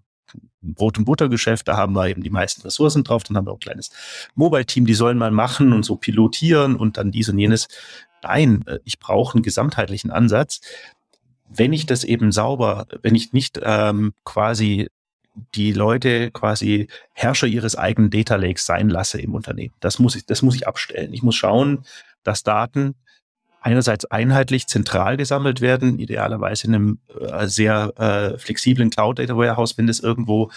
Brot- und Buttergeschäft, da haben wir eben die meisten Ressourcen drauf, dann haben wir auch ein kleines Mobile-Team, die sollen mal machen und so pilotieren und dann dies und jenes. Nein, äh, ich brauche einen gesamtheitlichen Ansatz. Wenn ich das eben sauber, wenn ich nicht ähm, quasi die Leute quasi Herrscher ihres eigenen Data Lakes sein lasse im Unternehmen. Das muss ich, das muss ich abstellen. Ich muss schauen, dass Daten einerseits einheitlich zentral gesammelt werden, idealerweise in einem äh, sehr äh, flexiblen Cloud Data Warehouse, wenn das irgendwo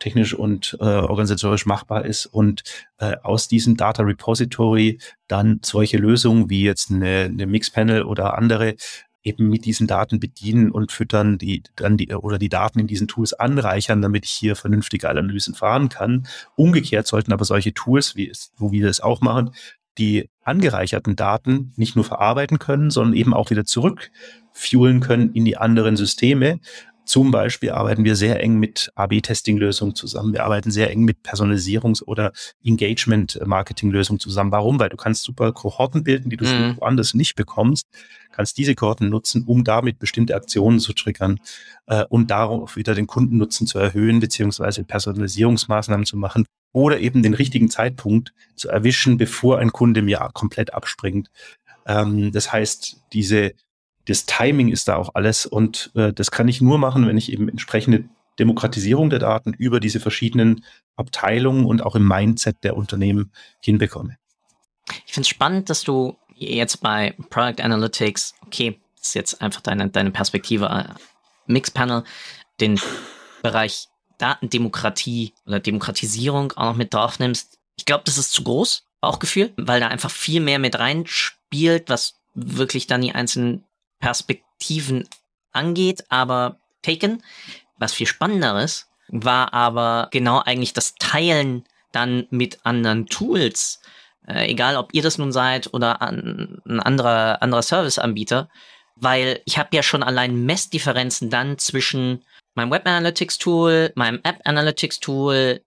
technisch und äh, organisatorisch machbar ist und äh, aus diesem Data Repository dann solche Lösungen wie jetzt eine, eine Mixpanel oder andere eben mit diesen Daten bedienen und füttern die dann die oder die Daten in diesen Tools anreichern, damit ich hier vernünftige Analysen fahren kann. Umgekehrt sollten aber solche Tools, wie es, wo wir das auch machen, die angereicherten Daten nicht nur verarbeiten können, sondern eben auch wieder zurückfuelen können in die anderen Systeme. Zum Beispiel arbeiten wir sehr eng mit AB-Testing-Lösungen zusammen. Wir arbeiten sehr eng mit Personalisierungs- oder Engagement-Marketing-Lösungen zusammen. Warum? Weil du kannst super Kohorten bilden, die du mhm. woanders nicht bekommst, kannst diese Kohorten nutzen, um damit bestimmte Aktionen zu triggern äh, und darauf wieder den Kundennutzen zu erhöhen, beziehungsweise Personalisierungsmaßnahmen zu machen oder eben den richtigen Zeitpunkt zu erwischen, bevor ein Kunde mir komplett abspringt. Ähm, das heißt, diese, das Timing ist da auch alles und äh, das kann ich nur machen, wenn ich eben entsprechende Demokratisierung der Daten über diese verschiedenen Abteilungen und auch im Mindset der Unternehmen hinbekomme. Ich finde es spannend, dass du jetzt bei Product Analytics, okay, das ist jetzt einfach deine, deine Perspektive, äh, Mixpanel, den Bereich Datendemokratie oder Demokratisierung auch noch mit drauf nimmst, ich glaube, das ist zu groß, Bauchgefühl, weil da einfach viel mehr mit reinspielt, was wirklich dann die einzelnen Perspektiven angeht. Aber Taken, was viel spannenderes, war aber genau eigentlich das Teilen dann mit anderen Tools. Äh, egal, ob ihr das nun seid oder an, ein anderer, anderer Serviceanbieter, weil ich habe ja schon allein Messdifferenzen dann zwischen meinem Web Analytics Tool, meinem App Analytics Tool,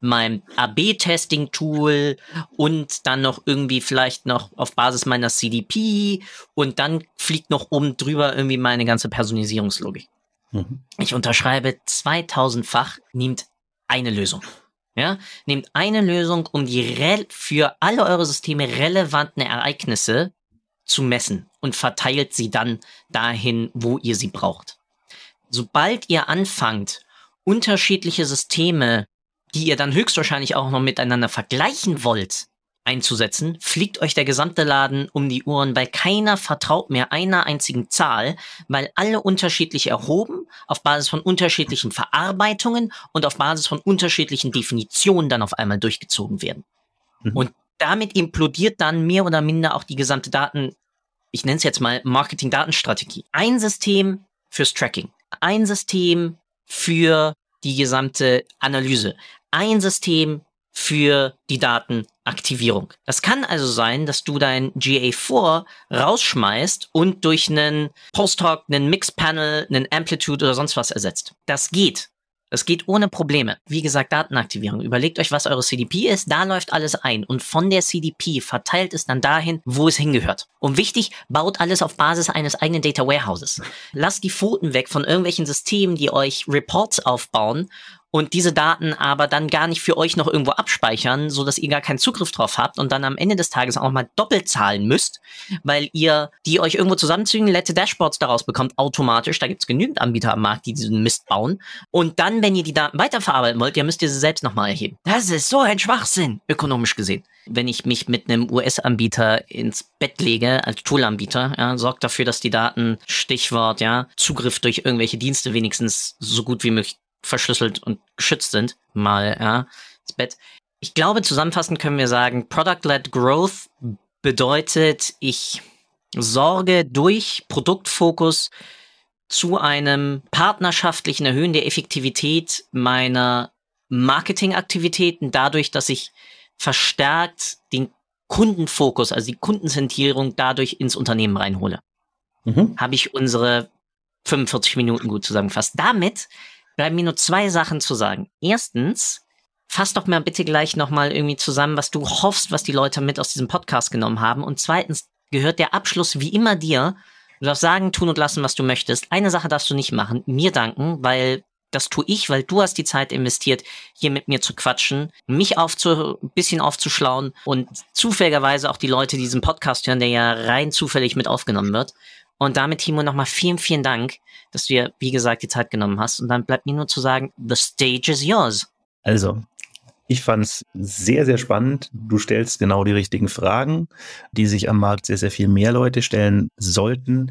meinem AB-Testing Tool und dann noch irgendwie vielleicht noch auf Basis meiner CDP und dann fliegt noch oben drüber irgendwie meine ganze Personalisierungslogik. Mhm. Ich unterschreibe 2000-fach, nehmt eine Lösung. Ja, nehmt eine Lösung, um die für alle eure Systeme relevanten Ereignisse zu messen und verteilt sie dann dahin, wo ihr sie braucht sobald ihr anfangt, unterschiedliche Systeme, die ihr dann höchstwahrscheinlich auch noch miteinander vergleichen wollt, einzusetzen, fliegt euch der gesamte Laden um die Uhren, weil keiner vertraut mehr einer einzigen Zahl, weil alle unterschiedlich erhoben, auf Basis von unterschiedlichen Verarbeitungen und auf Basis von unterschiedlichen Definitionen dann auf einmal durchgezogen werden. Mhm. Und damit implodiert dann mehr oder minder auch die gesamte Daten, ich nenne es jetzt mal Marketing-Datenstrategie. Ein System fürs Tracking, ein System für die gesamte Analyse, ein System für die Datenaktivierung. Das kann also sein, dass du dein GA4 rausschmeißt und durch einen Post-Hoc, einen Mix-Panel, einen Amplitude oder sonst was ersetzt. Das geht. Es geht ohne Probleme. Wie gesagt, Datenaktivierung. Überlegt euch, was eure CDP ist. Da läuft alles ein. Und von der CDP verteilt es dann dahin, wo es hingehört. Und wichtig, baut alles auf Basis eines eigenen Data Warehouses. Lasst die Pfoten weg von irgendwelchen Systemen, die euch Reports aufbauen und diese Daten aber dann gar nicht für euch noch irgendwo abspeichern, so dass ihr gar keinen Zugriff drauf habt und dann am Ende des Tages auch mal doppelt zahlen müsst, weil ihr die euch irgendwo zusammenzügen, lette Dashboards daraus bekommt automatisch. Da gibt's genügend Anbieter am Markt, die diesen Mist bauen. Und dann, wenn ihr die Daten weiterverarbeiten wollt, ja, müsst ihr sie selbst nochmal erheben. Das ist so ein Schwachsinn, ökonomisch gesehen. Wenn ich mich mit einem US-Anbieter ins Bett lege, als Toolanbieter, ja, sorgt dafür, dass die Daten, Stichwort, ja, Zugriff durch irgendwelche Dienste wenigstens so gut wie möglich verschlüsselt und geschützt sind, mal ja, ins Bett. Ich glaube, zusammenfassend können wir sagen, Product-led Growth bedeutet, ich sorge durch Produktfokus zu einem partnerschaftlichen Erhöhen der Effektivität meiner Marketingaktivitäten dadurch, dass ich verstärkt den Kundenfokus, also die Kundenzentrierung dadurch ins Unternehmen reinhole. Mhm. Habe ich unsere 45 Minuten gut zusammengefasst. Damit bleiben mir nur zwei Sachen zu sagen. Erstens, fass doch mal bitte gleich nochmal irgendwie zusammen, was du hoffst, was die Leute mit aus diesem Podcast genommen haben. Und zweitens gehört der Abschluss wie immer dir. Du darfst sagen, tun und lassen, was du möchtest. Eine Sache darfst du nicht machen, mir danken, weil das tue ich, weil du hast die Zeit investiert, hier mit mir zu quatschen, mich aufzu, bisschen aufzuschlauen und zufälligerweise auch die Leute, die diesen Podcast hören, der ja rein zufällig mit aufgenommen wird. Und damit, Timo, nochmal vielen, vielen Dank, dass du dir, wie gesagt, die Zeit genommen hast. Und dann bleibt mir nur zu sagen, the stage is yours. Also, Ich fand es sehr, sehr spannend. Du stellst genau die richtigen Fragen, die sich am Markt sehr, sehr viel mehr Leute stellen sollten.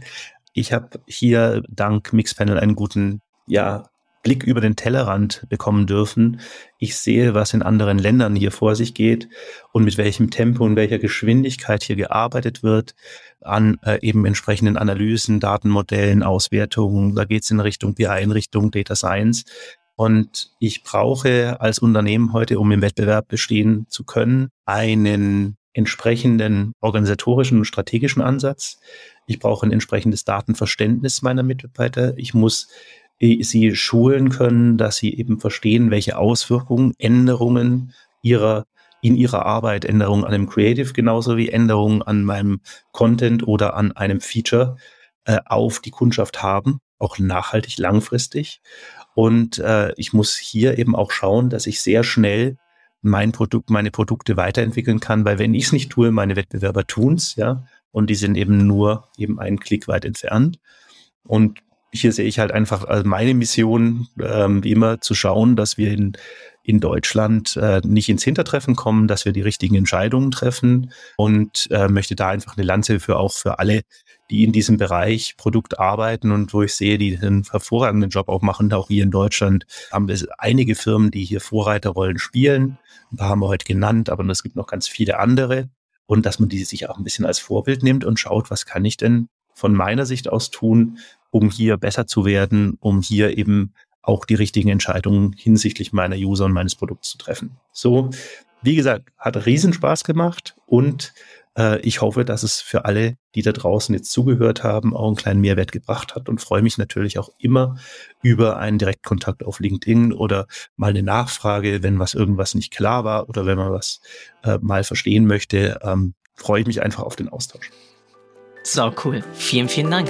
Ich habe hier dank Mixpanel einen guten ja, Blick über den Tellerrand bekommen dürfen. Ich sehe, was in anderen Ländern hier vor sich geht und mit welchem Tempo und welcher Geschwindigkeit hier gearbeitet wird an äh, eben entsprechenden Analysen, Datenmodellen, Auswertungen. Da geht es in Richtung BI, in Richtung Data Science. Und ich brauche als Unternehmen heute, um im Wettbewerb bestehen zu können, einen entsprechenden organisatorischen und strategischen Ansatz. Ich brauche ein entsprechendes Datenverständnis meiner Mitarbeiter. Ich muss sie schulen können, dass sie eben verstehen, welche Auswirkungen Änderungen ihrer in ihrer Arbeit, Änderungen an einem Creative genauso wie Änderungen an meinem Content oder an einem Feature äh, auf die Kundschaft haben, auch nachhaltig langfristig. Und äh, ich muss hier eben auch schauen, dass ich sehr schnell mein Produkt, meine Produkte weiterentwickeln kann, weil wenn ich es nicht tue, meine Wettbewerber tun's, ja, und die sind eben nur eben einen Klick weit entfernt. Und hier sehe ich halt einfach als meine Mission, ähm, wie immer, zu schauen, dass wir in, in Deutschland äh, nicht ins Hintertreffen kommen, dass wir die richtigen Entscheidungen treffen und äh, möchte da einfach eine Lanze für auch für alle die in diesem Bereich Produkt arbeiten und wo ich sehe, die einen hervorragenden Job auch machen. Auch hier in Deutschland haben wir einige Firmen, die hier Vorreiterrollen spielen. Ein paar haben wir heute genannt, aber es gibt noch ganz viele andere. Und dass man die sich auch ein bisschen als Vorbild nimmt und schaut, was kann ich denn von meiner Sicht aus tun, um hier besser zu werden, um hier eben auch die richtigen Entscheidungen hinsichtlich meiner User und meines Produkts zu treffen. So, wie gesagt, hat Riesenspaß gemacht und äh, ich hoffe, dass es für alle, die da draußen jetzt zugehört haben, auch einen kleinen Mehrwert gebracht hat und freue mich natürlich auch immer über einen Direktkontakt auf LinkedIn oder mal eine Nachfrage, wenn was irgendwas nicht klar war oder wenn man was äh, mal verstehen möchte. Ähm, freue ich mich einfach auf den Austausch. So cool. Vielen, vielen Dank.